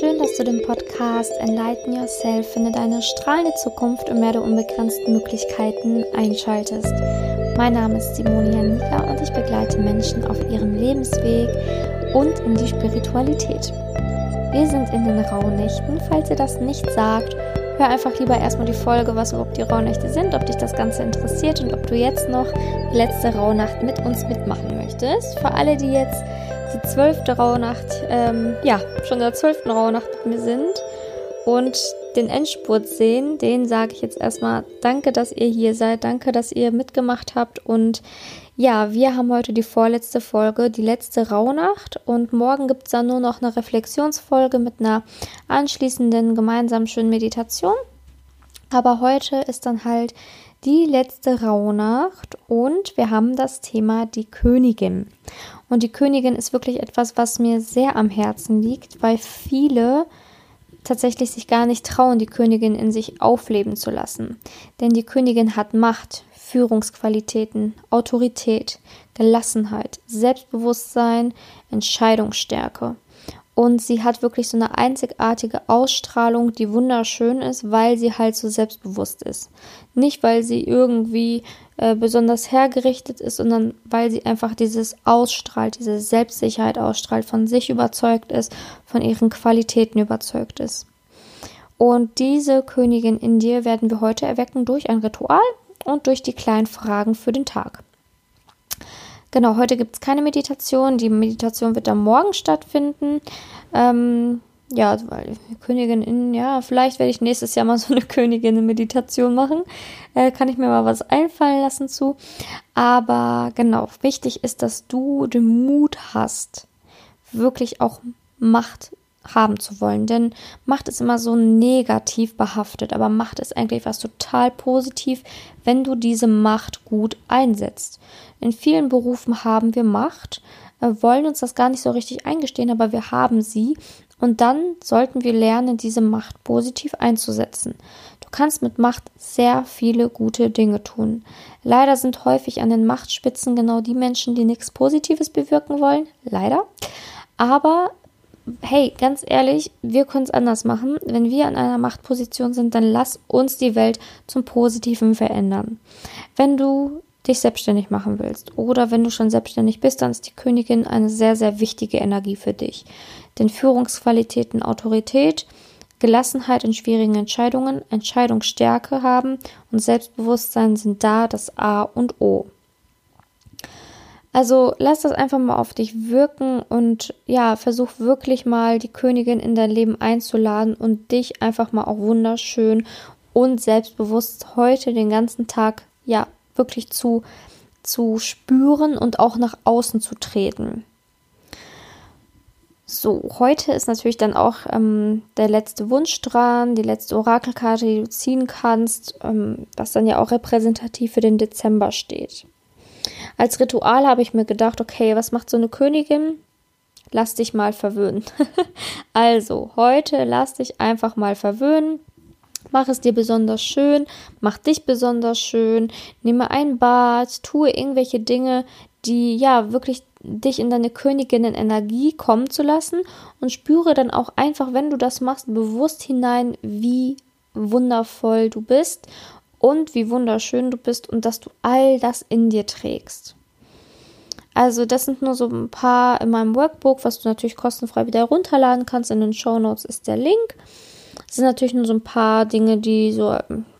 Schön, dass du den Podcast Enlighten Yourself, finde deine strahlende Zukunft und mehr der unbegrenzten Möglichkeiten einschaltest. Mein Name ist Simone Janika und ich begleite Menschen auf ihrem Lebensweg und in die Spiritualität. Wir sind in den Rauhnächten. Falls ihr das nicht sagt, hör einfach lieber erstmal die Folge, was überhaupt die Rauhnächte sind, ob dich das Ganze interessiert und ob du jetzt noch die letzte Rauhnacht mit uns mitmachen möchtest. Für alle, die jetzt die zwölfte Rauhnacht, ähm, ja, schon in der zwölften Rauhnacht mit mir sind und den Endspurt sehen, den sage ich jetzt erstmal danke, dass ihr hier seid, danke, dass ihr mitgemacht habt und ja, wir haben heute die vorletzte Folge, die letzte Rauhnacht und morgen gibt es dann nur noch eine Reflexionsfolge mit einer anschließenden gemeinsamen schönen Meditation. Aber heute ist dann halt die letzte Rauhnacht und wir haben das Thema die Königin. Und die Königin ist wirklich etwas, was mir sehr am Herzen liegt, weil viele tatsächlich sich gar nicht trauen, die Königin in sich aufleben zu lassen. Denn die Königin hat Macht, Führungsqualitäten, Autorität, Gelassenheit, Selbstbewusstsein, Entscheidungsstärke. Und sie hat wirklich so eine einzigartige Ausstrahlung, die wunderschön ist, weil sie halt so selbstbewusst ist. Nicht, weil sie irgendwie äh, besonders hergerichtet ist, sondern weil sie einfach dieses ausstrahlt, diese Selbstsicherheit ausstrahlt, von sich überzeugt ist, von ihren Qualitäten überzeugt ist. Und diese Königin in dir werden wir heute erwecken durch ein Ritual und durch die kleinen Fragen für den Tag. Genau, heute gibt es keine Meditation. Die Meditation wird am Morgen stattfinden. Ähm, ja, weil Königin in, ja, vielleicht werde ich nächstes Jahr mal so eine Königin-Meditation machen. Äh, kann ich mir mal was einfallen lassen zu. Aber genau, wichtig ist, dass du den Mut hast, wirklich auch Macht haben zu wollen. Denn Macht ist immer so negativ behaftet, aber Macht ist eigentlich was total positiv, wenn du diese Macht gut einsetzt. In vielen Berufen haben wir Macht, äh, wollen uns das gar nicht so richtig eingestehen, aber wir haben sie und dann sollten wir lernen, diese Macht positiv einzusetzen. Du kannst mit Macht sehr viele gute Dinge tun. Leider sind häufig an den Machtspitzen genau die Menschen, die nichts Positives bewirken wollen. Leider. Aber hey, ganz ehrlich, wir können es anders machen. Wenn wir an einer Machtposition sind, dann lass uns die Welt zum Positiven verändern. Wenn du dich selbstständig machen willst oder wenn du schon selbstständig bist, dann ist die Königin eine sehr, sehr wichtige Energie für dich. Denn Führungsqualitäten, Autorität, Gelassenheit in schwierigen Entscheidungen, Entscheidungsstärke haben und Selbstbewusstsein sind da das A und O. Also lass das einfach mal auf dich wirken und ja, versuch wirklich mal die Königin in dein Leben einzuladen und dich einfach mal auch wunderschön und selbstbewusst heute den ganzen Tag ja wirklich zu zu spüren und auch nach außen zu treten. So, heute ist natürlich dann auch ähm, der letzte Wunsch dran, die letzte Orakelkarte, die du ziehen kannst, ähm, was dann ja auch repräsentativ für den Dezember steht. Als Ritual habe ich mir gedacht, okay, was macht so eine Königin? Lass dich mal verwöhnen. also, heute lass dich einfach mal verwöhnen. Mach es dir besonders schön, mach dich besonders schön, nehme ein Bad, tue irgendwelche Dinge, die ja wirklich dich in deine Königinnen-Energie kommen zu lassen und spüre dann auch einfach, wenn du das machst, bewusst hinein, wie wundervoll du bist und wie wunderschön du bist und dass du all das in dir trägst. Also das sind nur so ein paar in meinem Workbook, was du natürlich kostenfrei wieder runterladen kannst. In den Show Notes ist der Link. Das sind natürlich nur so ein paar Dinge, die so,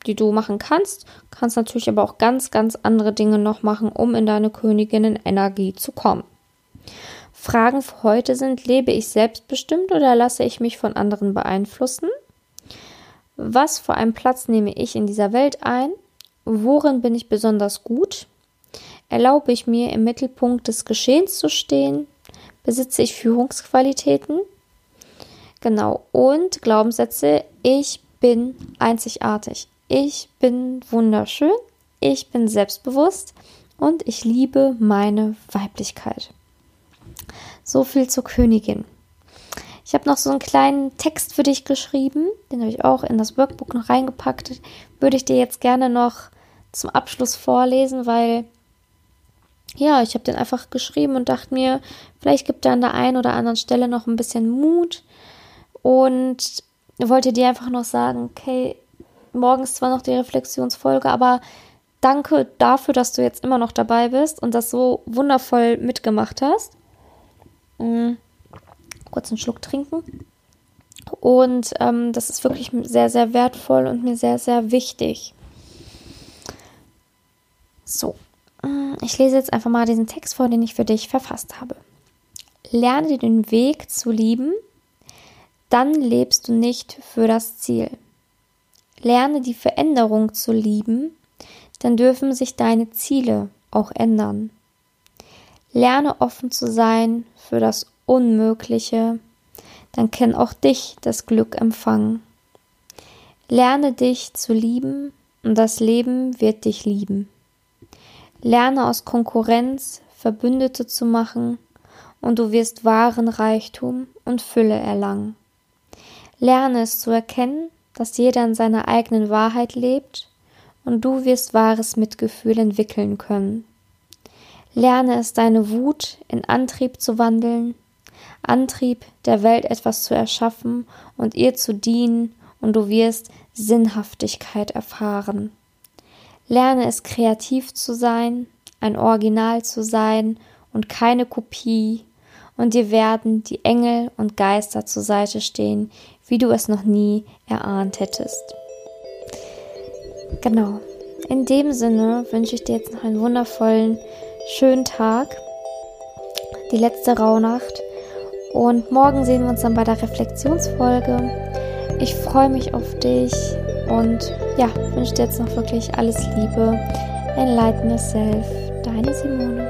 die du machen kannst. Kannst natürlich aber auch ganz, ganz andere Dinge noch machen, um in deine Königinnen-Energie zu kommen. Fragen für heute sind: Lebe ich selbstbestimmt oder lasse ich mich von anderen beeinflussen? Was für einen Platz nehme ich in dieser Welt ein? Worin bin ich besonders gut? Erlaube ich mir im Mittelpunkt des Geschehens zu stehen? Besitze ich Führungsqualitäten? Genau. Und Glaubenssätze. Ich bin einzigartig. Ich bin wunderschön. Ich bin selbstbewusst. Und ich liebe meine Weiblichkeit. So viel zur Königin. Ich habe noch so einen kleinen Text für dich geschrieben, den habe ich auch in das Workbook noch reingepackt. Würde ich dir jetzt gerne noch zum Abschluss vorlesen, weil ja, ich habe den einfach geschrieben und dachte mir, vielleicht gibt er an der einen oder anderen Stelle noch ein bisschen Mut und wollte dir einfach noch sagen, okay, morgens zwar noch die Reflexionsfolge, aber danke dafür, dass du jetzt immer noch dabei bist und das so wundervoll mitgemacht hast. Mhm. Kurz einen Schluck trinken. Und ähm, das ist wirklich sehr, sehr wertvoll und mir sehr, sehr wichtig. So, ich lese jetzt einfach mal diesen Text vor, den ich für dich verfasst habe. Lerne den Weg zu lieben, dann lebst du nicht für das Ziel. Lerne die Veränderung zu lieben, dann dürfen sich deine Ziele auch ändern. Lerne offen zu sein für das Unmögliche, dann kann auch dich das Glück empfangen. Lerne dich zu lieben und das Leben wird dich lieben. Lerne aus Konkurrenz Verbündete zu machen und du wirst wahren Reichtum und Fülle erlangen. Lerne es zu erkennen, dass jeder in seiner eigenen Wahrheit lebt und du wirst wahres Mitgefühl entwickeln können. Lerne es, deine Wut in Antrieb zu wandeln, Antrieb, der Welt etwas zu erschaffen und ihr zu dienen, und du wirst Sinnhaftigkeit erfahren. Lerne es kreativ zu sein, ein Original zu sein und keine Kopie, und dir werden die Engel und Geister zur Seite stehen, wie du es noch nie erahnt hättest. Genau. In dem Sinne wünsche ich dir jetzt noch einen wundervollen, schönen Tag, die letzte Rauhnacht. Und morgen sehen wir uns dann bei der Reflexionsfolge. Ich freue mich auf dich und ja, wünsche dir jetzt noch wirklich alles Liebe. Enlighten yourself. Deine Simone.